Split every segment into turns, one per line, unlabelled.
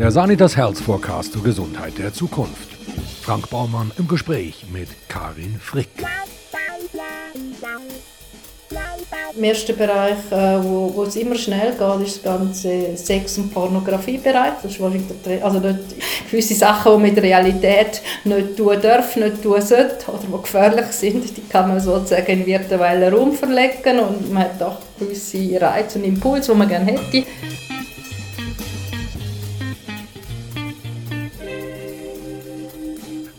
Der Sanitas Health Forecast zur Gesundheit der Zukunft. Frank Baumann im Gespräch mit Karin Frick.
Im ersten Bereich, äh, wo, wo es immer schnell geht, ist der ganze Sex- und Pornografiebereich. Das ist wahrscheinlich also nicht gewisse Sachen, die mit der Realität nicht tun dürfen, nicht tun sollten oder die gefährlich sind, die kann man sozusagen in virtuellen Raum verlegen und man hat auch gewisse Reize und Impulse, die man gerne hätte.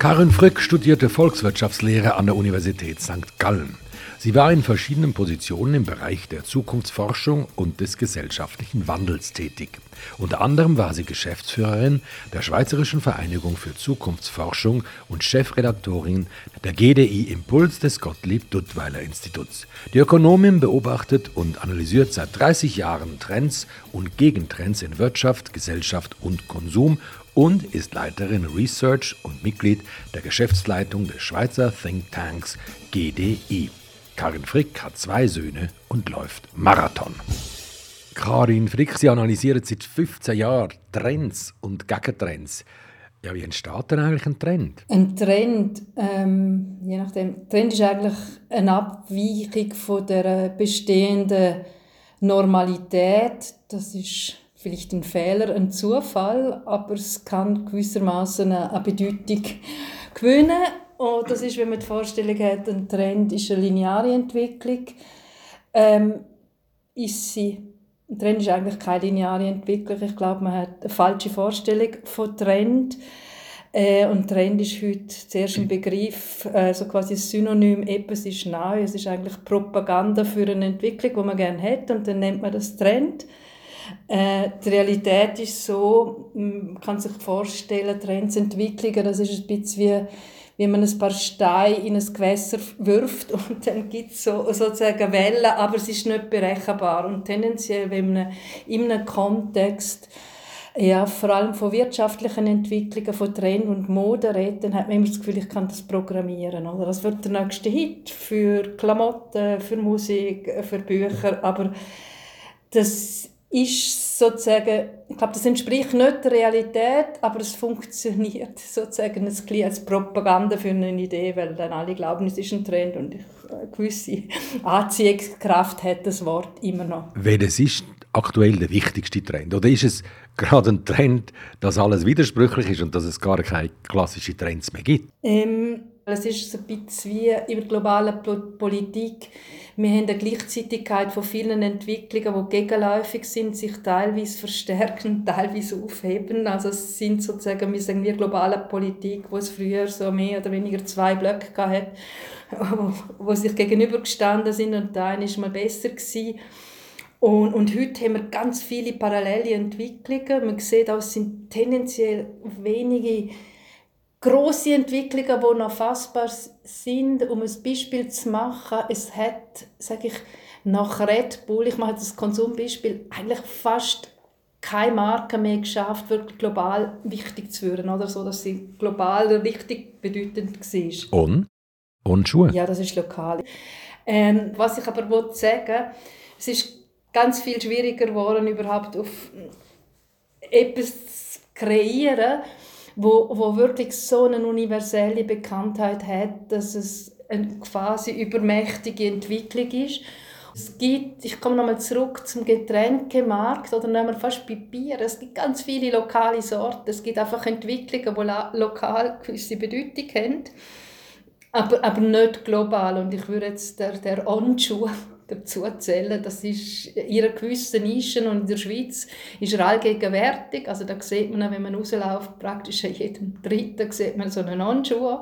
Karin Frick studierte Volkswirtschaftslehre an der Universität St. Gallen. Sie war in verschiedenen Positionen im Bereich der Zukunftsforschung und des gesellschaftlichen Wandels tätig. Unter anderem war sie Geschäftsführerin der Schweizerischen Vereinigung für Zukunftsforschung und Chefredaktorin der GDI Impuls des Gottlieb Duttweiler Instituts. Die Ökonomin beobachtet und analysiert seit 30 Jahren Trends und Gegentrends in Wirtschaft, Gesellschaft und Konsum und ist Leiterin Research und Mitglied der Geschäftsleitung des Schweizer Thinktanks GDI. Karin Frick hat zwei Söhne und läuft Marathon. Karin Frick, Sie analysieren seit 15 Jahren Trends und Gegentrends. Ja, wie entsteht denn eigentlich ein Trend?
Ein Trend, ähm, je nachdem, Trend ist eigentlich eine Abweichung von der bestehenden Normalität. Das ist vielleicht ein Fehler, ein Zufall, aber es kann gewissermaßen eine Bedeutung gewinnen und das ist, wenn man die Vorstellung hat, ein Trend ist eine lineare Entwicklung, ähm, ist sie ein Trend ist eigentlich keine lineare Entwicklung. Ich glaube, man hat eine falsche Vorstellung von Trend. Äh, und Trend ist heute zuerst ein Begriff, äh, so quasi Synonym, etwas ist neu. Es ist eigentlich Propaganda für eine Entwicklung, die man gerne hat, und dann nennt man das Trend. Äh, die Realität ist so, man kann sich vorstellen, Trends, Entwicklungen, das ist ein bisschen wie wie man ein paar Steine in ein Gewässer wirft und dann gibt es so, sozusagen Wellen, aber es ist nicht berechenbar. Und tendenziell, wenn man in einem Kontext ja, vor allem von wirtschaftlichen Entwicklungen, von Trend und Mode redet, dann hat man immer das Gefühl, ich kann das programmieren. Oder? Das wird der nächste Hit für Klamotten, für Musik, für Bücher, aber das ist sozusagen, ich glaube, das entspricht nicht der Realität, aber es funktioniert sozusagen als Propaganda für eine Idee, weil dann alle glauben, es ist ein Trend und eine gewisse Anziehungskraft hat das Wort immer noch.
Welches ist aktuell der wichtigste Trend? Oder ist es gerade ein Trend, dass alles widersprüchlich ist und dass es gar keine klassischen Trends mehr gibt?
Ähm, es ist ein bisschen wie in der globalen Politik. Wir haben eine Gleichzeitigkeit von vielen Entwicklungen, die gegenläufig sind, sich teilweise verstärken, teilweise aufheben. Also es sind sozusagen, wir sagen wir globale Politik, wo es früher so mehr oder weniger zwei Blöcke gab, wo sich gegenübergestanden sind und der eine ist mal besser gewesen. Und, und heute haben wir ganz viele parallele Entwicklungen. Man sieht auch, es sind tendenziell wenige große Entwicklungen, die noch fassbar sind, um ein Beispiel zu machen. Es hat, sage ich, nach Red Bull, ich mache das Konsumbeispiel, eigentlich fast keine Marke mehr geschafft, wirklich global wichtig zu werden, oder so, dass sie global richtig bedeutend war.
Und? Und Schuhe?
Ja, das ist lokal. Ähm, was ich aber sagen will, es ist ganz viel schwieriger geworden, überhaupt auf etwas zu kreieren, wo, wo wirklich so eine universelle Bekanntheit hat, dass es eine quasi übermächtige Entwicklung ist. Es gibt, ich komme nochmal zurück zum Getränkemarkt oder nehmen wir fast bei Bier. Es gibt ganz viele lokale Sorten. Es gibt einfach Entwicklungen, die lokal gewisse Bedeutung haben, aber, aber nicht global. Und ich würde jetzt der, der Onschuh dazu zählen. Das ist in einer gewissen Nischen und in der Schweiz ist er allgegenwärtig. Also da sieht man, wenn man rausläuft, praktisch in jedem Dritten sieht man so einen Handschuh.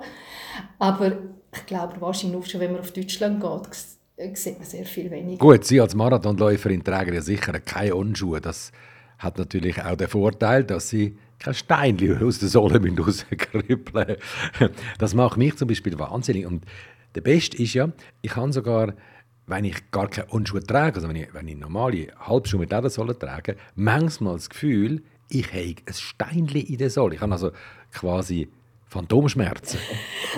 Aber ich glaube, wahrscheinlich schon, wenn man auf Deutschland geht, sieht man sehr viel weniger.
Gut, Sie als Marathonläuferin tragen ja sicher keine Handschuhe. Das hat natürlich auch den Vorteil, dass Sie kein Steinchen aus der Sohle rauskribbeln Das macht mich zum Beispiel wahnsinnig. Und der Beste ist ja, ich habe sogar wenn ich gar keine Handschuhe trage, also wenn ich, wenn ich normale Halbschuhe mit Ledersohle trage, manchmal das Gefühl, ich habe ein Steinchen in der Sohle. Ich habe also quasi Phantomschmerzen?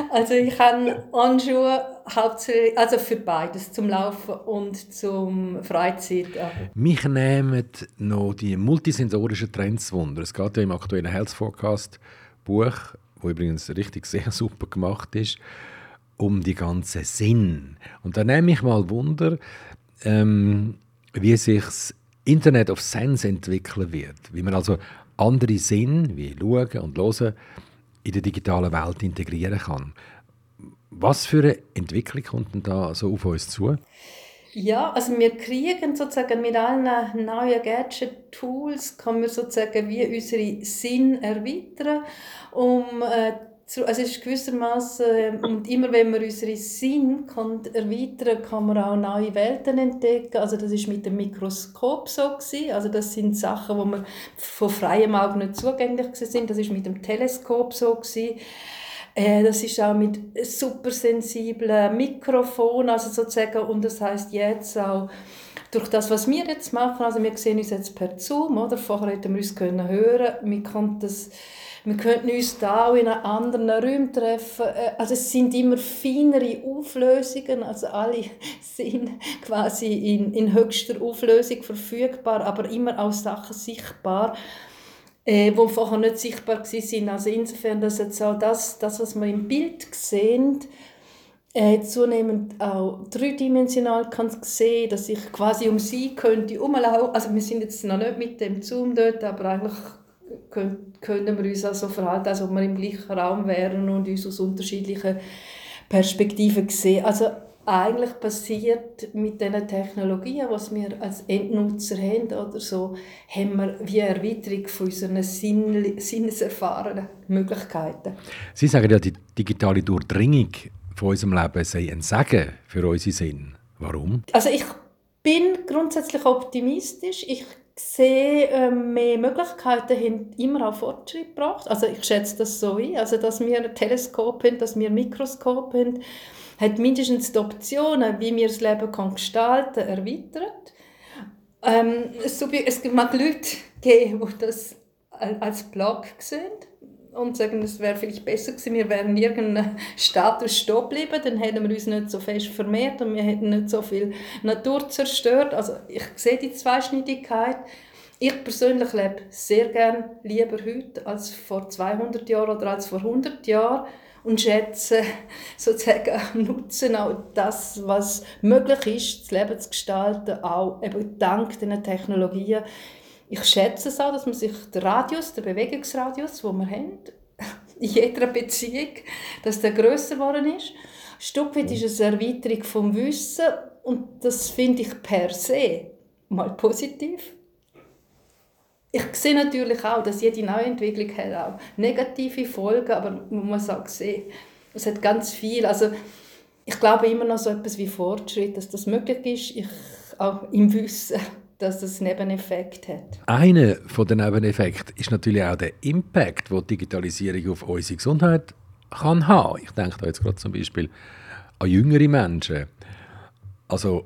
Also ich habe Handschuhe hauptsächlich, also für beides, zum Laufen und zum Freizeit.
Mich nehmen noch die multisensorischen Trends wunder. Es geht ja im aktuellen Health Forecast Buch, wo übrigens richtig sehr super gemacht ist, um die ganzen Sinn. Und da nehme ich mal Wunder, ähm, wie sich das Internet of Sense entwickeln wird. Wie man also andere Sinn, wie Schauen und Hören, in der digitalen Welt integrieren kann. Was für eine Entwicklung kommt denn da so auf uns zu?
Ja, also wir kriegen sozusagen mit allen neuen Gadget-Tools, kann man sozusagen wie unsere Sinn erweitern, um äh, also es ist gewissermaßen, äh, und immer wenn man unsere Sinn kann erweitern kann man auch neue Welten entdecken. Also das ist mit dem Mikroskop so gewesen. Also das sind Sachen, wo man von freiem Auge nicht zugänglich sind. Das ist mit dem Teleskop so gewesen. Äh, das ist auch mit supersensiblen Mikrofonen, also sozusagen, und das heißt jetzt auch durch das, was wir jetzt machen, also wir sehen uns jetzt per Zoom, oder? Vorher hätten wir uns können hören, wir konnten das wir könnten uns da auch in anderen Raum treffen. Äh, also es sind immer feinere Auflösungen, also alle sind quasi in, in höchster Auflösung verfügbar, aber immer auch Sachen sichtbar, äh, die vorher nicht sichtbar waren. Also insofern, dass jetzt auch das, das was wir im Bild sehen, äh, zunehmend auch dreidimensional kann sehen, dass ich quasi um sie könnte umlaufen. Also wir sind jetzt noch nicht mit dem Zoom dort, aber eigentlich können, können wir uns also verhalten, als ob wir im gleichen Raum wären und uns aus unterschiedlichen Perspektiven sehen. Also eigentlich passiert mit den Technologien, was wir als Endnutzer haben oder so, haben wir wie eine Erweiterung von unseren Sinn sinneserfahrenen Möglichkeiten.
Sie sagen ja, die digitale Durchdringung von unserem Leben sei ein Segen für unseren Sinn. Warum?
Also ich bin grundsätzlich optimistisch. Ich sehe, äh, mehr Möglichkeiten haben immer auch Fortschritt gebracht. Also ich schätze das so ein, also dass wir ein Teleskop haben, dass wir ein Mikroskop haben, hat mindestens die Optionen, wie wir das Leben kann gestalten erweitert. Ähm, es, mag Leute geben, die das als Blog sehen und sagen, es wäre vielleicht besser gewesen, wir wären in irgendeinem Status stehen geblieben, dann hätten wir uns nicht so fest vermehrt und wir hätten nicht so viel Natur zerstört. Also ich sehe die Zweischneidigkeit. Ich persönlich lebe sehr gern lieber heute als vor 200 Jahren oder als vor 100 Jahren und schätze sozusagen nutzen auch das, was möglich ist, das Leben zu gestalten, auch eben dank dieser Technologien ich schätze es auch, dass man sich den Radius, den Bewegungsradius, den wir haben, in jeder Beziehung, dass der grösser geworden ist. Ein Stück weit ist es eine Erweiterung vom Wissen und das finde ich per se mal positiv. Ich sehe natürlich auch, dass jede Neuentwicklung hat auch negative Folgen, aber man muss auch sehen, es hat ganz viel. Also ich glaube immer noch so etwas wie Fortschritt, dass das möglich ist, ich, auch im Wissen dass es Nebeneffekt hat.
Einer von den Nebeneffekten ist natürlich auch der Impact, den die Digitalisierung auf unsere Gesundheit kann haben. Ich denke da jetzt gerade zum Beispiel an jüngere Menschen. Also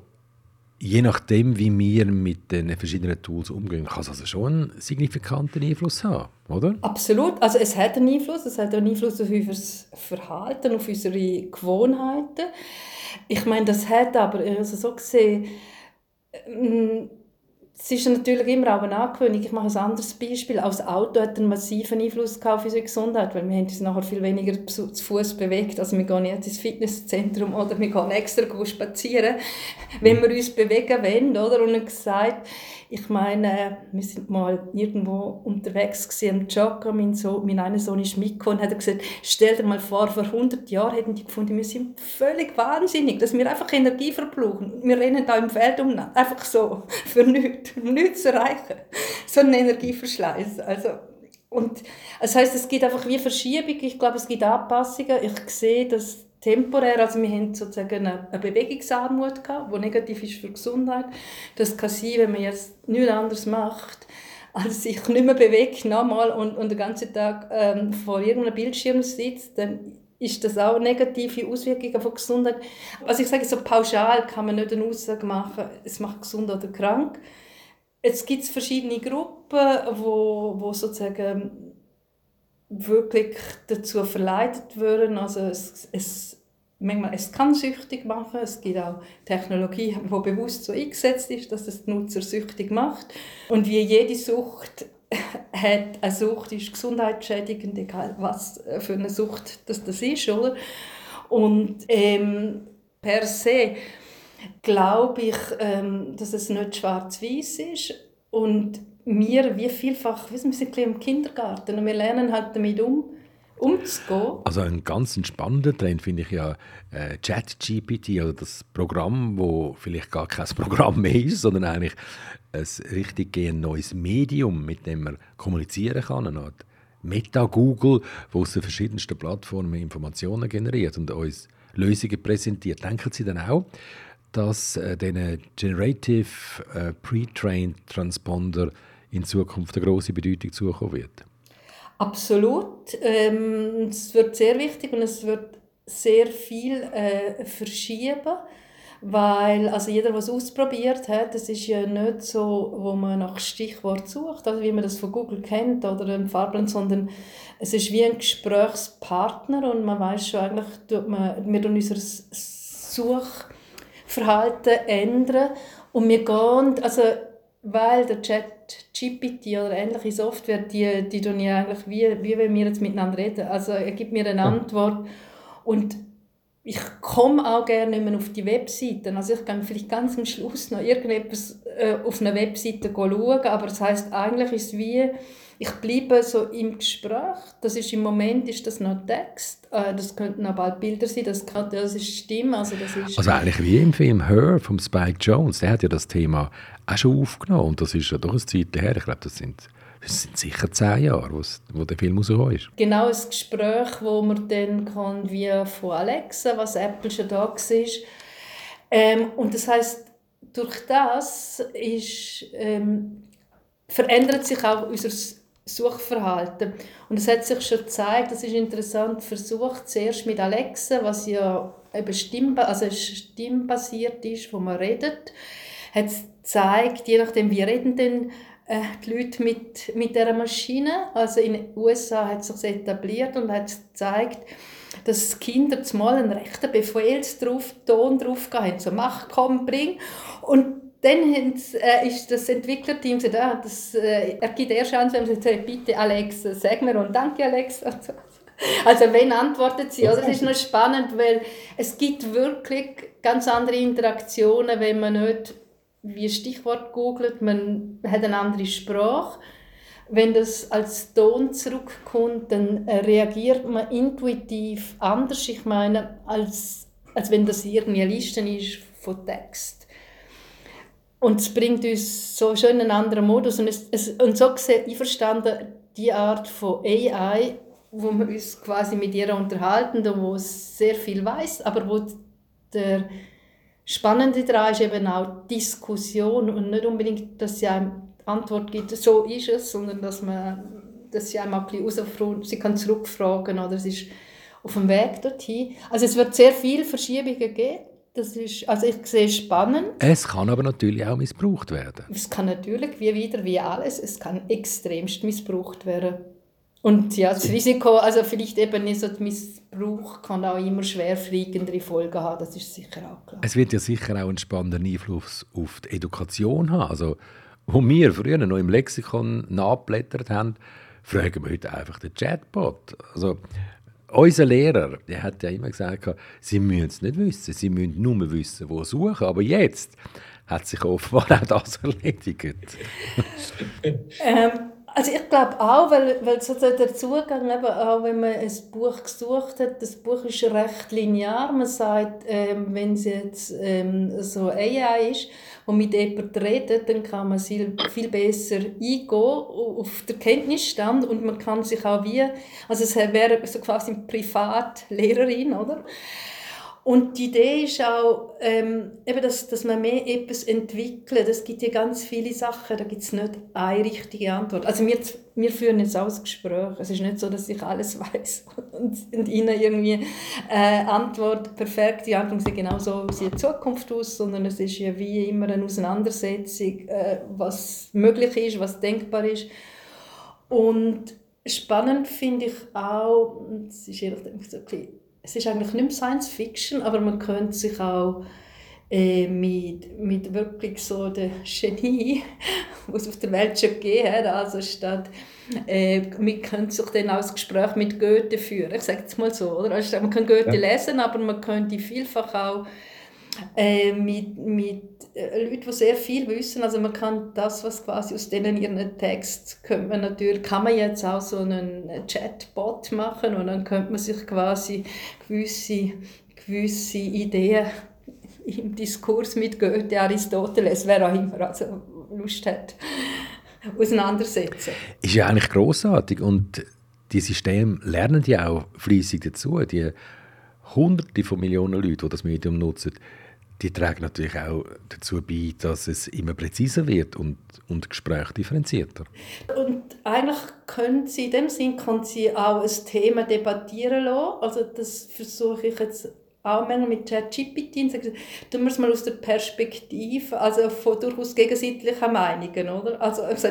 je nachdem, wie wir mit den verschiedenen Tools umgehen, kann es also schon einen signifikanten Einfluss haben, oder?
Absolut. Also es hat einen Einfluss. Es hat einen Einfluss auf unser Verhalten, auf unsere Gewohnheiten. Ich meine, das hat aber also so gesehen ähm, es ist natürlich immer auch eine Angewöhnung. Ich mache ein anderes Beispiel. Auch das Auto hat einen massiven Einfluss auf unsere Gesundheit, weil wir haben uns nachher viel weniger zu Fuß bewegt. Also wir gehen jetzt ins Fitnesszentrum oder wir gehen extra spazieren, wenn wir uns bewegen wollen. Oder? Und gesagt, ich meine, wir sind mal irgendwo unterwegs gewesen, am Joggen, mein, Sohn, mein einer Sohn ist mitgekommen und hat gesagt, stell dir mal vor, vor 100 Jahren hätten die gefunden, wir sind völlig wahnsinnig, dass wir einfach Energie verbrauchen. Wir rennen da im Feld um, einfach so, für nichts, nichts zu erreichen. So ein Energieverschleiß. Also, und das heißt, es gibt einfach wie Verschiebung, ich glaube, es gibt Anpassungen. Ich sehe, dass temporär, also wir haben sozusagen eine, Bewegungsarmut gehabt, die negativ ist für die Gesundheit. Das kann sein, wenn man jetzt nichts anderes macht, als sich nicht mehr bewegt nochmal und, und den ganzen Tag ähm, vor irgendeinem Bildschirm sitzt, dann ist das auch negative Auswirkungen von Gesundheit. Also ich sage so pauschal kann man nicht eine Aussage machen, es macht gesund oder krank. Jetzt gibt es verschiedene Gruppen, wo, wo sozusagen wirklich dazu verleitet werden. Also es, es, manchmal, es kann süchtig machen. Es gibt auch Technologie, die bewusst so eingesetzt ist, dass es den Nutzer süchtig macht. Und wie jede Sucht hat, eine Sucht ist gesundheitsschädigend, egal was für eine Sucht das, das ist. Oder? Und ähm, per se glaube ich, ähm, dass es nicht schwarz-weiß ist. Und wir, wie vielfach, wir sind im Kindergarten und wir lernen halt damit um, umzugehen.
Also ein ganz spannender Trend finde ich ja äh, ChatGPT, also das Programm, wo vielleicht gar kein Programm mehr ist, sondern eigentlich ein richtig neues Medium, mit dem man kommunizieren kann. Eine Art Meta Google, wo aus den verschiedensten Plattformen Informationen generiert und uns Lösungen präsentiert. Denken Sie dann auch, dass äh, diesen Generative äh, Pre-Trained Transponder in Zukunft eine große Bedeutung zukommen wird?
Absolut. Ähm, es wird sehr wichtig und es wird sehr viel äh, verschieben, weil also jeder, der es ausprobiert hat, es ist ja nicht so, wo man nach Stichwort sucht, also wie man das von Google kennt oder im Fahrplan, sondern es ist wie ein Gesprächspartner und man weiß schon eigentlich, tut man, wir tun unser Suchverhalten ändern und wir gehen, also weil der Chat GPT oder ähnliche Software, die, die tun ja eigentlich wie, wie wenn wir jetzt miteinander reden. Also er gibt mir eine Antwort und ich komme auch gerne nicht mehr auf die Webseiten. Also ich kann vielleicht ganz am Schluss noch irgendetwas äh, auf einer Webseite schauen, aber das heißt eigentlich ist es wie ich bleibe so im Gespräch. Das ist im Moment ist das noch Text. Äh, das könnten auch bald Bilder sein. Das, kann, das ist Stimme. Also, das ist
also eigentlich wie im Film Her von Spike Jones. Der hat ja das Thema auch schon aufgenommen. Und das ist ja doch eine Zeit her. Ich glaube, das sind, das sind sicher zehn Jahre, wo der Film rausgekommen ist.
Genau, ein Gespräch, wo man dann kann, wie von Alexa, was Apple schon da war. Ähm, und das heißt, durch das ist, ähm, verändert sich auch unser Suchverhalten. Und es hat sich schon gezeigt, das ist interessant, versucht zuerst mit Alexa, was ja eben Stimm, also stimmbasiert ist, wo man redet, hat es gezeigt, je nachdem, wie reden denn äh, die Leute mit, mit dieser Maschine. Also in den USA hat es sich etabliert und hat gezeigt, dass Kinder zumal einen rechten Befehlston drauf haben, so «Mach, komm, bring». Und dann äh, ist das Entwicklerteam so da, das, äh, er gibt erst an, wenn man sagt, bitte Alex, sag mir und danke Alex. Also wenn antwortet sie, oder? Das ist noch spannend, weil es gibt wirklich ganz andere Interaktionen, wenn man nicht wie Stichwort googelt, man hat eine andere Sprache. Wenn das als Ton zurückkommt, dann reagiert man intuitiv anders, ich meine, als, als wenn das irgendwie eine Liste ist von Text. Und es bringt uns so schon in einen anderen Modus. Und, es, es, und so sehe ich verstanden, die Art von AI, wo wir uns quasi mit ihr unterhalten und wo es sehr viel weiß, aber wo der Spannende daran ist eben auch Diskussion und nicht unbedingt, dass sie einem Antwort gibt, so ist es, sondern dass, man, dass sie einem auch ein bisschen sie kann zurückfragen oder es ist auf dem Weg dorthin. Also es wird sehr viele Verschiebungen geben das ist, also ich sehe spannend.
Es kann aber natürlich auch missbraucht werden.
Es kann natürlich, wie wieder, wie alles, es kann extremst missbraucht werden. Und ja, das Risiko, also vielleicht eben nicht so der Missbrauch kann auch immer schwerfliegendere Folgen haben, das ist sicher auch klar.
Es wird ja sicher auch einen spannenden Einfluss auf die Education haben. Also, wo wir früher noch im Lexikon nachblättert haben, fragen wir heute einfach den Chatbot. Also, unser Lehrer, der hat ja immer gesagt, sie müssen es nicht wissen, sie müssen nur wissen, wo suchen. Aber jetzt hat sich offenbar auch das erledigt.
ähm, also ich glaube auch, weil, weil so der Zugang, eben auch wenn man ein Buch gesucht hat, das Buch ist recht linear. Man sagt, ähm, wenn es jetzt ähm, so AI ist, wo mit jemandem redet, dann kann man viel, viel besser eingehen auf den Kenntnisstand und man kann sich auch wie, also es wäre so quasi eine Privatlehrerin, oder? Und die Idee ist auch, ähm, eben, dass, dass man mehr etwas entwickelt. Es gibt ja ganz viele Sachen, da gibt es nicht eine richtige Antwort. Also wir, wir führen jetzt auch ein Gespräch. Es ist nicht so, dass ich alles weiß und, und Ihnen irgendwie äh, Antwort, perfekt, die Antwort sieht genau so, wie die Zukunft aus, sondern es ist ja wie immer eine Auseinandersetzung, äh, was möglich ist, was denkbar ist. Und spannend finde ich auch, es ist, ehrlich, so es ist eigentlich nicht mehr Science Fiction, aber man könnte sich auch äh, mit, mit wirklich so der Genie, was es auf der Welt schon gegeben hat, also statt äh, man könnte sich dann auch das Gespräch mit Goethe führen, ich sage es mal so, oder? Also, man kann Goethe ja. lesen, aber man könnte vielfach auch äh, mit, mit äh, Leuten, die sehr viel wissen. Also man kann das, was quasi aus denen ihren Text, könnte man natürlich, kann man jetzt auch so einen Chatbot machen und dann könnte man sich quasi gewisse, gewisse Ideen im Diskurs mit Goethe, Aristoteles, wer auch immer also Lust hat, auseinandersetzen.
Ist ja eigentlich großartig und die Systeme lernen ja auch fließig dazu. Die Hunderte von Millionen Leute, die das Medium nutzen, die tragen natürlich auch dazu bei, dass es immer präziser wird und, und Gespräch differenzierter.
Und eigentlich können sie, in dem Sinn können sie auch ein Thema debattieren lassen. Also das versuche ich jetzt auch manchmal mit ChatGPT tun wir es mal aus der Perspektive, also von durchaus gegensätzlichen Meinungen, oder? Also, also,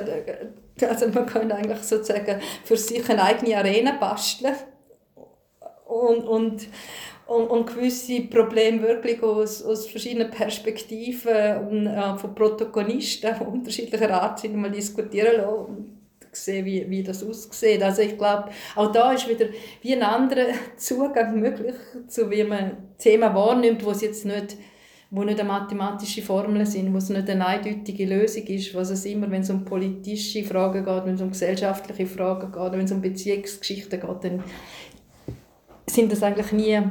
also man kann eigentlich sozusagen für sich eine eigene Arena basteln und, und und, und gewisse Probleme wirklich aus, aus verschiedenen Perspektiven und, äh, von Protagonisten unterschiedlicher Art sind, mal diskutieren lassen und sehen, wie, wie das aussieht. Also ich glaube, auch da ist wieder wie ein anderer Zugang möglich, zu wie man Themen wahrnimmt, wo es jetzt nicht wo nicht eine mathematische Formel sind, wo es nicht eine eindeutige Lösung ist, was es immer, wenn es um politische Fragen geht, wenn es um gesellschaftliche Fragen geht, wenn es um Beziehungsgeschichten geht, dann sind das eigentlich nie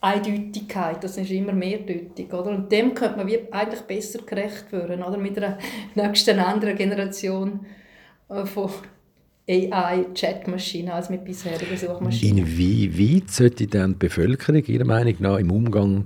Eindeutigkeit, das ist immer mehrdeutig. Oder? Und dem könnte man wie eigentlich besser gerecht werden, oder? mit einer nächsten anderen Generation äh, von AI-Chatmaschinen als mit bisherigen Suchmaschinen.
Inwieweit sollte dann die Bevölkerung Ihrer Meinung nach im Umgang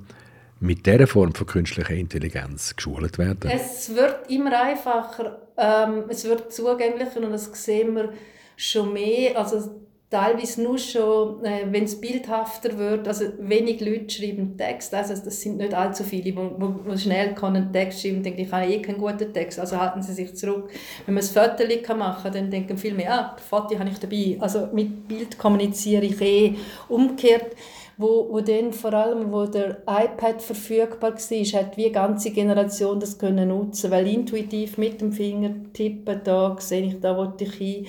mit dieser Form von künstlicher Intelligenz geschult werden?
Es wird immer einfacher, ähm, es wird zugänglicher und das sehen wir schon mehr. Also teilweise nur schon, äh, wenn es bildhafter wird, also wenig Leute schreiben Text, also das sind nicht allzu viele, die wo, wo schnell einen Text schreiben, denken, ich habe eh keinen guten Text, also halten sie sich zurück. Wenn man ein Foto machen kann, dann denken viele mehr, ah, Foto habe ich dabei, also mit Bild kommuniziere ich eh. Umgekehrt, wo, wo dann vor allem, wo der iPad verfügbar war, hat wie eine ganze Generation das können nutzen, weil intuitiv mit dem Finger tippen, da sehe ich, da wollte ich hin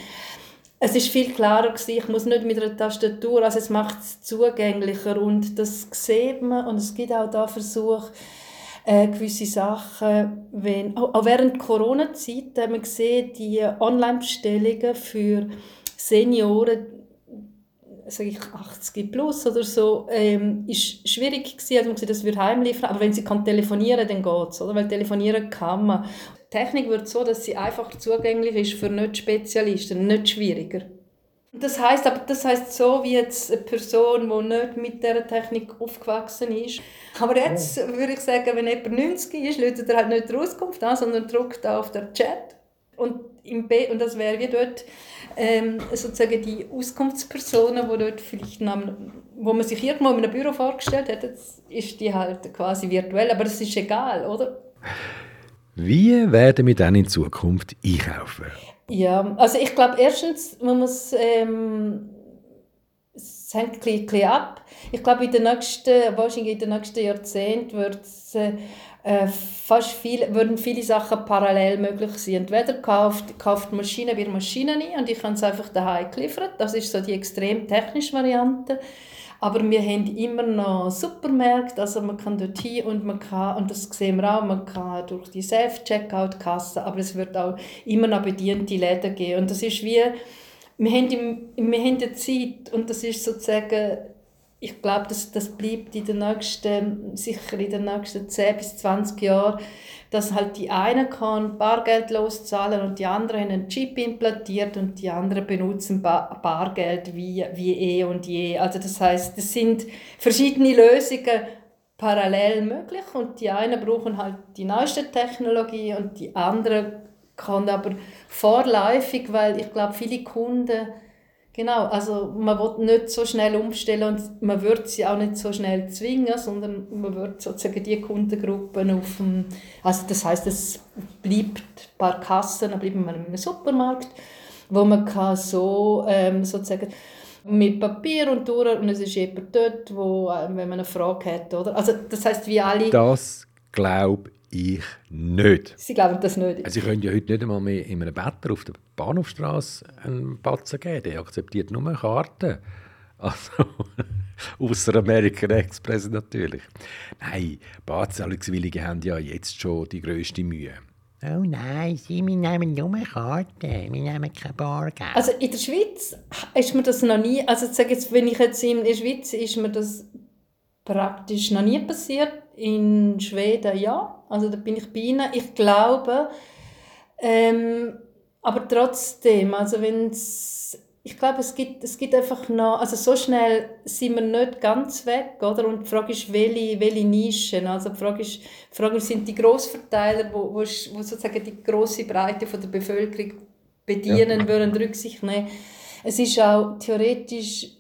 es ist viel klarer gewesen, ich muss nicht mit einer Tastatur, also es macht es zugänglicher und das sieht man und es gibt auch da Versuche, äh, gewisse Sachen, wenn, auch, auch während Corona-Zeit haben wir gesehen, die Online-Bestellungen für Senioren, sage ich 80 plus oder so, ähm, ist schwierig gewesen, also man gesehen, das wird heimliefern, aber wenn sie kann telefonieren, dann geht's, oder? Weil telefonieren kann man. Technik wird so, dass sie einfach zugänglich ist für Nicht-Spezialisten, nicht schwieriger. Das heißt, aber das heißt so wie jetzt eine Person, die nicht mit dieser Technik aufgewachsen ist. Aber jetzt würde ich sagen, wenn jemand 90 ist, lädt er halt nicht die Auskunft an, sondern drückt auf den Chat. Und, im B und das wäre wie dort ähm, sozusagen die Auskunftspersonen, die dort vielleicht wo man sich irgendwo in einem Büro vorgestellt hat, jetzt ist die halt quasi virtuell, aber es ist egal, oder?
Wie werden wir dann in Zukunft einkaufen?
Ja, also ich glaube erstens, man muss ähm, es hängt ein bisschen ab. Ich glaube, in den nächsten, wahrscheinlich in den nächsten Jahrzehnten wird es äh, fast viel, würden viele Sachen parallel möglich sein. Entweder kauft, kauft Maschine wie Maschine ein und ich kann es einfach daheim liefern. Das ist so die extrem technische Variante. Aber wir haben immer noch Supermärkte, also man kann dort hin und man kann, und das sehen wir auch, man kann durch die Self-Checkout-Kasse, aber es wird auch immer noch bediente Läden geben. Und das ist wie, wir haben, im, wir haben die Zeit und das ist sozusagen, ich glaube, das, das bleibt in den nächsten, sicher in den nächsten 10 bis 20 Jahren dass halt die einen kann bargeldlos zahlen und die anderen haben einen Chip implantiert und die anderen benutzen Bargeld wie, wie eh und je. Also das heißt, es sind verschiedene Lösungen parallel möglich und die einen brauchen halt die neueste Technologie und die anderen kann aber vorläufig, weil ich glaube, viele Kunden Genau, also man will nicht so schnell umstellen und man wird sie auch nicht so schnell zwingen, sondern man wird sozusagen die Kundengruppen auf dem, also das heißt, es bleibt ein paar Kassen, dann bleiben wir im Supermarkt wo man kann so ähm, sozusagen mit Papier und durch und es ist jemand dort, wo, äh, wenn man eine Frage hat, oder? Also das heißt, wie alle...
Das glaube ich nicht.
Sie glauben das nicht?
Also Sie können ja heute nicht einmal mehr in einem Better auf der Bahnhofstrasse einen Batzen geben. Der akzeptiert nur Karten. Also, außer American Express natürlich. Nein, Badzahlungswillige haben ja jetzt schon die grösste Mühe.
Oh nein, Sie, wir nehmen nur Karten, wir nehmen kein Bargeld.
Also in der Schweiz ist mir das noch nie, also sage jetzt, wenn ich jetzt in der Schweiz, ist mir das praktisch noch nie passiert. In Schweden ja, also da bin ich bei Ihnen. Ich glaube, ähm, aber trotzdem, also wenn ich glaube, es gibt, es gibt einfach noch, also so schnell sind wir nicht ganz weg, oder? Und die Frage ist, welche, welche Nischen, also die Frage ist, die Frage sind die Grossverteiler, wo, wo, wo sozusagen die große Breite von der Bevölkerung bedienen, ja. würden Rücksicht nehmen. Es ist auch theoretisch,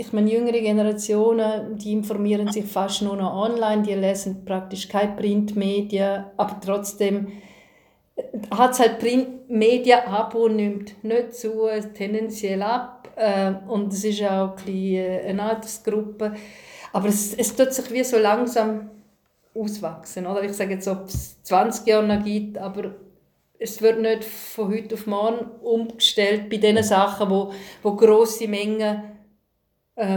ich meine, jüngere Generationen, die informieren sich fast nur noch online, die lesen praktisch keine Printmedien, aber trotzdem hat es halt Printmedia-Abo nimmt nicht zu, tendenziell ab. Äh, und es ist auch ein äh, eine Altersgruppe. Aber es, es tut sich wie so langsam auswachsen. Oder? Ich sage jetzt, ob es 20 Jahre noch gibt, aber es wird nicht von heute auf morgen umgestellt bei den Sachen, wo, wo grosse Mengen äh,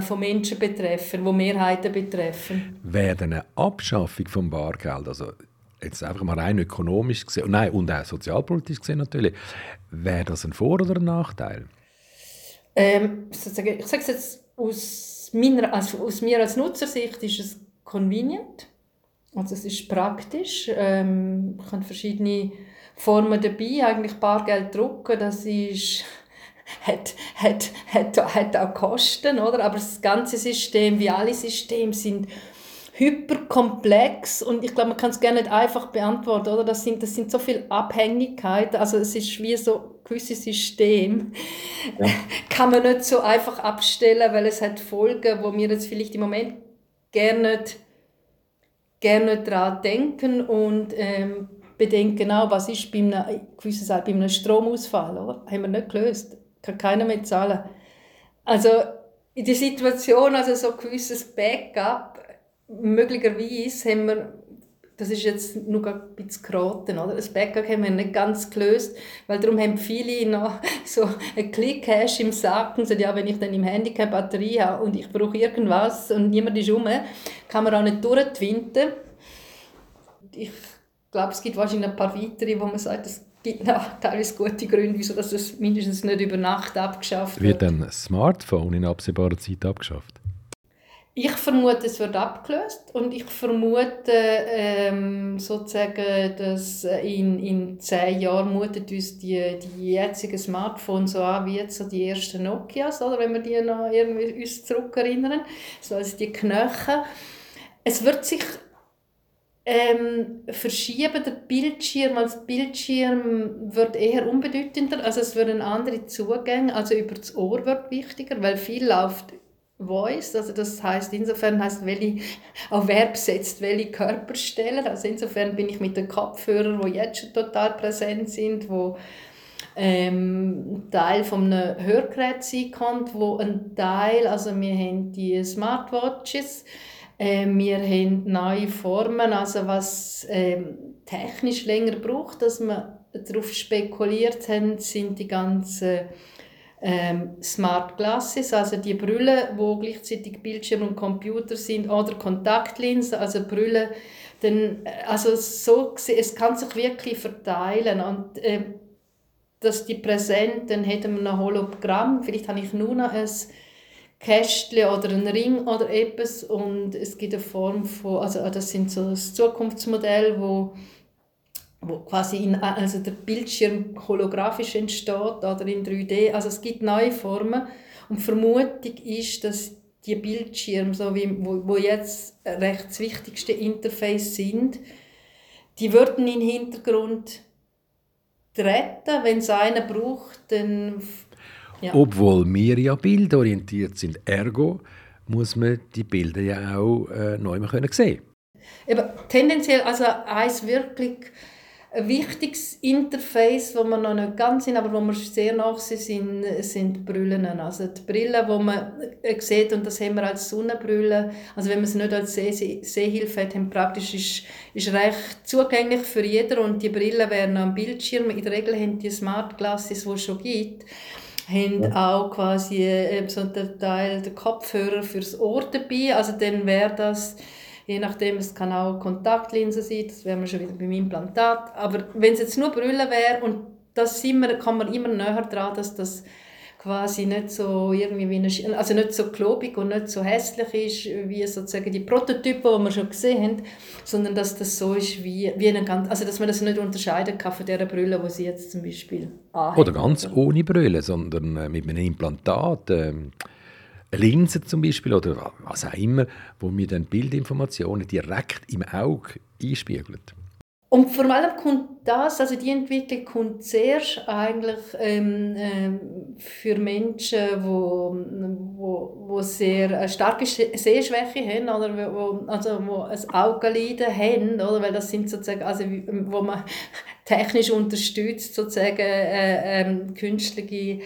von Menschen betreffen, wo Mehrheiten betreffen.
Wäre eine Abschaffung vom Bargeld, also jetzt einfach mal rein ökonomisch gesehen, nein, und auch sozialpolitisch gesehen natürlich, wäre das ein Vor- oder ein Nachteil?
Ähm, ich sage es jetzt aus, meiner, also aus mir als Nutzersicht ist es convenient, also es ist praktisch, ähm, ich habe verschiedene Formen dabei, eigentlich Bargeld drucken, das ist hat, hat, hat, hat auch Kosten, oder? aber das ganze System, wie alle Systeme sind hyperkomplex und ich glaube, man kann es gerne nicht einfach beantworten, oder? Das sind, das sind so viele Abhängigkeiten, also es ist wie so gewisse System ja. kann man nicht so einfach abstellen, weil es hat Folgen, wo wir jetzt vielleicht im Moment gerne nicht, gerne nicht daran denken und ähm, bedenken auch, was ist bei einem, gewissen Zeit, bei einem Stromausfall, oder? Haben wir nicht gelöst. Kann keiner mehr zahlen. Also in der Situation, also so ein gewisses Backup, möglicherweise haben wir, das ist jetzt nur ein bisschen geraten, oder? Das Backup haben wir nicht ganz gelöst, weil darum haben viele noch so einen Click-Cache im Sack und sagen, ja, wenn ich dann im Handy keine Batterie habe und ich brauche irgendwas und niemand ist rum, kann man auch nicht durchtwinten. Ich glaube, es gibt wahrscheinlich ein paar weitere, wo man sagt, es gibt noch teilweise gute Gründe, wieso das mindestens nicht über Nacht abgeschafft
wird. Wird ein Smartphone in absehbarer Zeit abgeschafft?
Ich vermute, es wird abgelöst und ich vermute ähm, sozusagen, dass in, in zehn Jahren mutet uns die, die jetzigen Smartphones so an wie jetzt so die ersten Nokias, oder wenn wir die noch irgendwie uns zurückerinnern, so also die Knöchel. Es wird sich ähm, verschieben, der Bildschirm als Bildschirm wird eher unbedeutender, also es werden andere Zugänge, also über das Ohr wird wichtiger, weil viel läuft Voice, also das heißt insofern heißt welche auf Verb setzt welche Körperstellen, also insofern bin ich mit den Kopfhörern, wo jetzt schon total präsent sind, wo ähm, Teil von einem Hörgerät sein kann, wo ein Teil, also wir haben die Smartwatches, äh, wir haben neue Formen, also was äh, technisch länger braucht, dass man darauf spekuliert haben, sind die ganzen ähm, Smart Glasses, also die Brille, wo gleichzeitig Bildschirm und Computer sind, oder Kontaktlinsen, also Brille, denn, äh, also so, es kann sich wirklich verteilen und äh, dass die präsent, dann hätten wir ein Hologramm, vielleicht habe ich nur noch ein Kästchen oder einen Ring oder etwas und es gibt eine Form von, also das sind so das Zukunftsmodell, wo wo quasi in, also der Bildschirm holographisch entsteht oder in 3D. Also es gibt neue Formen und Vermutung ist, dass die Bildschirme, so wie, wo, wo jetzt recht das wichtigste Interface sind, die würden den Hintergrund treten, wenn es einen braucht, dann...
Ja. Obwohl wir ja bildorientiert sind, ergo muss man die Bilder ja auch äh, neu sehen können.
Eben, tendenziell, also eins wirklich ein wichtiges Interface, wo wir noch nicht ganz sind, aber wo wir sehr nach sind, sind die Brillen. Also die Brillen, die man äh, sieht, und das haben wir als Sonnenbrille, also wenn man es nicht als Seh Sehhilfe hat, haben praktisch ist, ist recht zugänglich für jeder und die Brillen werden am Bildschirm, in der Regel haben die Smart Glasses, die es schon gibt, haben auch quasi äh, so einen Teil der Kopfhörer fürs Ohr dabei, also dann wäre das Je nachdem, es kann auch Kontaktlinse sein, das wären wir schon wieder beim Implantat. Aber wenn es jetzt nur Brille wäre, und das sind wir, kann man immer näher dran, dass das quasi nicht so irgendwie wie eine, also nicht so klobig und nicht so hässlich ist wie sozusagen die Prototypen, die wir schon gesehen haben, sondern dass das so ist wie, wie eine ganz, also dass man das nicht unterscheiden kann von der Brille, die sie jetzt zum Beispiel
anhat. Oder ganz ohne Brille, sondern äh, mit einem Implantat. Äh Linse zum Beispiel oder was auch immer, wo mir dann Bildinformationen direkt im Auge einspiegelt.
Und vor allem kommt das, also die Entwicklung kommt zuerst eigentlich ähm, ähm, für Menschen, wo, wo, wo sehr eine starke Sehschwäche haben oder wo, also wo ein Augenleiden haben, oder? weil das sind sozusagen, also wo man technisch unterstützt, sozusagen äh, äh, künstliche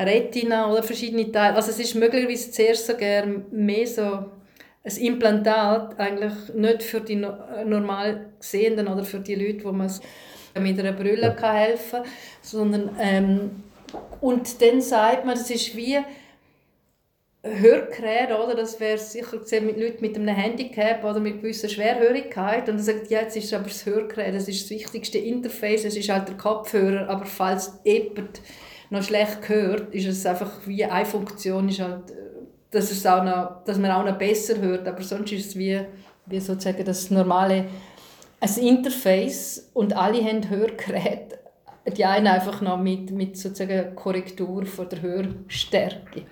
Retina oder verschiedene Teile. Also es ist möglicherweise zuerst sogar mehr so ein Implantat, eigentlich nicht für die normal Sehenden oder für die Leute, wo man mit einer Brille kann helfen kann, sondern ähm, und dann sagt man, das ist wie Hörgerät, oder? Das wäre sicher gesehen mit Leuten mit einem Handicap oder mit gewisser Schwerhörigkeit. Und dann sagt, ja, jetzt ist aber das Hörgerät, das ist das wichtigste Interface, es ist halt der Kopfhörer, aber falls jemand noch schlecht hört, ist es einfach wie eine Funktion, ist halt, dass, es auch noch, dass man auch noch besser hört, aber sonst ist es wie, wie sozusagen das normale ein Interface und alle haben Hörgeräte, die einen einfach noch mit, mit sozusagen Korrektur von der Hörstärke.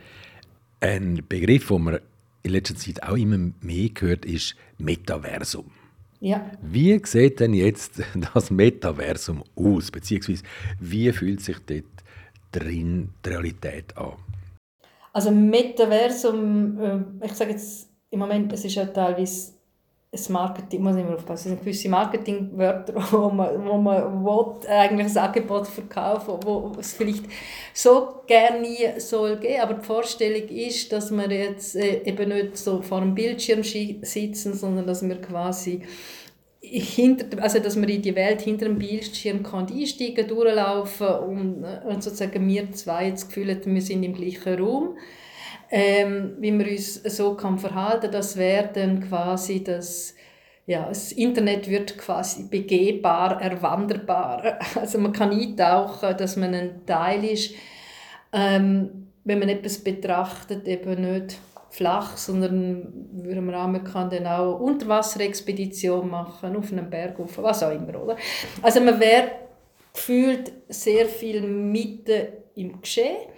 Ein Begriff, den man in letzter Zeit auch immer mehr gehört, ist Metaversum.
Ja.
Wie sieht denn jetzt das Metaversum aus? Beziehungsweise wie fühlt sich dort drin die Realität an?
Also Metaversum, äh, ich sage jetzt im Moment, es ist ja teilweise ein Marketing, muss immer aufpassen, es sind gewisse Marketingwörter, wo man, wo man will, eigentlich ein Angebot verkaufen wo es vielleicht so gerne nie soll geben, aber die Vorstellung ist, dass wir jetzt äh, eben nicht so vor einem Bildschirm sitzen, sondern dass wir quasi hinter, also dass man in die Welt hinter dem Bildschirm kann einsteigen, durchlaufen und, äh, und sozusagen wir zwei das Gefühl haben, wir sind im gleichen Raum. Ähm, wie man uns so kann verhalten, das wäre dann quasi das ja, das Internet wird quasi begehbar, erwanderbar. Also man kann eintauchen, dass man ein Teil ist, ähm, wenn man etwas betrachtet, eben nicht flach, sondern würden wir auch, man kann dann auch Unterwasserexpedition machen, auf einem Berg, auf was auch immer. Oder? Also man wäre gefühlt sehr viel mitten im Geschehen.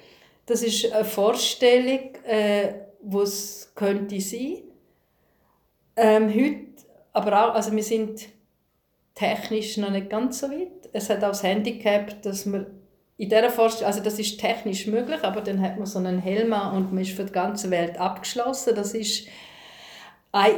Das ist eine Vorstellung, äh, was könnte sein. Ähm, heute, aber auch, also wir sind technisch noch nicht ganz so weit. Es hat auch das Handicap, dass man in dieser Forschung, also das ist technisch möglich, aber dann hat man so einen Helm und man ist für die ganze Welt abgeschlossen. Das ist ein,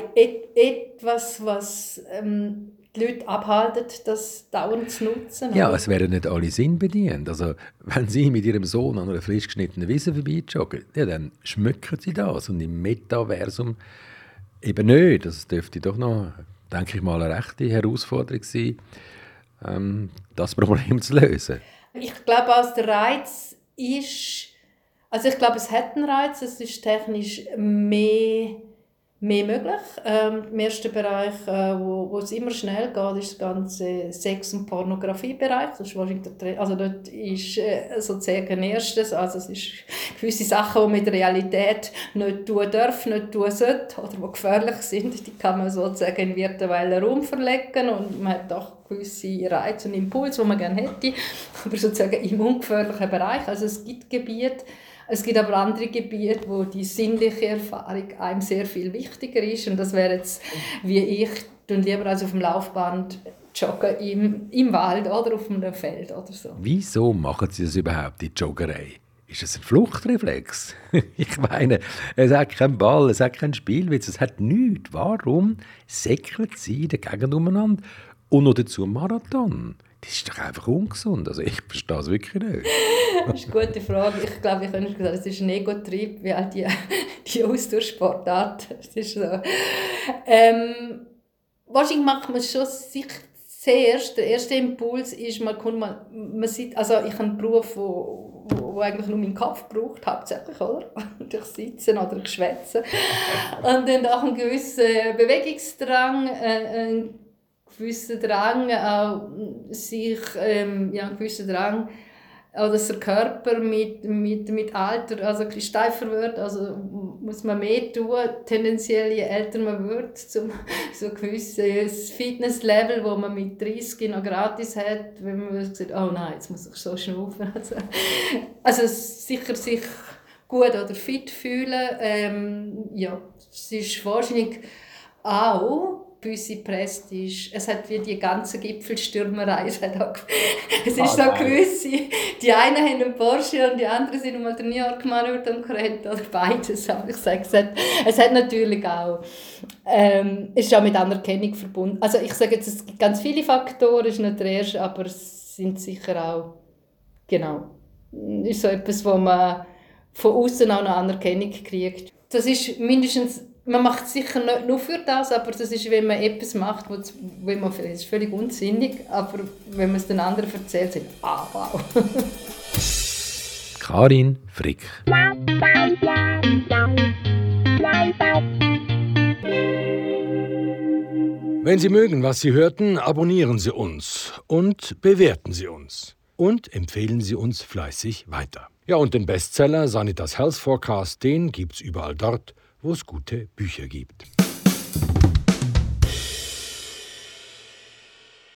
etwas, was ähm, die Leute abhalten, das dauernd zu nutzen.
Ja, es werden nicht alle Sinn bedient. Also, wenn Sie mit Ihrem Sohn an einer frisch geschnittenen Wiese vorbeijoggen, ja, dann schmücken Sie das. Und im Metaversum eben nicht. Das dürfte doch noch, denke ich mal, eine rechte Herausforderung sein, ähm, das Problem zu lösen.
Ich glaube, als der Reiz ist, also ich glaube, es hat einen Reiz, es ist technisch mehr, mehr möglich. Ähm, Im ersten Bereich, äh, wo, wo es immer schnell geht, ist der ganze Sex- und Pornografiebereich. Das ist der, also dort ist äh, sozusagen erstes, also es ist gewisse Sachen, die mit Realität nicht tun dürfen, nicht tun sollten oder die gefährlich sind, die kann man sozusagen in virtuellen Raum verlegen und man hat doch gewisse Reize und Impulse, die man gerne hätte, aber sozusagen im ungefährlichen Bereich. Also es gibt Gebiete, es gibt aber andere Gebiete, wo die sinnliche Erfahrung einem sehr viel wichtiger ist und das wäre jetzt, wie ich, und lieber als auf dem Laufband joggen im, im Wald oder auf einem Feld oder so.
Wieso machen Sie das überhaupt, die Joggerei? Ist es ein Fluchtreflex? ich meine, es hat keinen Ball, es hat keinen Spielwitz, es hat nichts. Warum säckelt Sie dagegen umeinander? Und noch dazu Marathon. Das ist doch einfach ungesund. Also ich verstehe es wirklich nicht.
das ist eine gute Frage. Ich glaube, ich könnte sagen, es ist ein Ego-Trieb, wie all die, die Ausdauersportart. Es ist so. Ähm, wahrscheinlich macht man schon sich zuerst, der erste Impuls ist, man, kommt, man, man sieht, also ich habe einen Beruf, wo, wo eigentlich nur meinen Kopf braucht, hauptsächlich, oder? durch Sitzen oder Schwätzen. Und dann auch einen gewissen Bewegungsdrang, äh, gewissen Drang, auch sich, ähm, ja, einen gewissen Drang, auch dass der Körper mit, mit, mit Alter also ein steifer wird, also muss man mehr tun, tendenziell je älter man wird, zum so ein gewisses Fitnesslevel, wo man mit 30 noch gratis hat, wenn man sagt, oh nein, jetzt muss ich so schnaufen. Also, also sicher sich gut oder fit fühlen, ähm, ja, es ist wahrscheinlich auch gewisse Prestige. Es hat wie die ganze Gipfelstürmerei. Es, hat auch, es ist ah, so gewisse, die einen haben einen Porsche und die anderen sind mal der New York Marathon oder beides. Aber ich sage, es hat, es hat natürlich auch, ähm, ist auch mit Anerkennung verbunden. Also ich sage jetzt, es gibt ganz viele Faktoren, ist nicht der erste, aber es sind sicher auch, genau, ist so etwas, wo man von außen auch eine Anerkennung kriegt. Das ist mindestens man macht es sicher nicht nur für das, aber das ist, wenn man etwas macht, wo, wo man, das ist völlig unsinnig, aber wenn man es den anderen erzählt, sagt ah, wow.
Karin Frick. Wenn Sie mögen, was Sie hörten, abonnieren Sie uns und bewerten Sie uns. Und empfehlen Sie uns fleißig weiter. Ja, und den Bestseller Sanitas Health Forecast, den gibt's überall dort, wo es gute Bücher gibt.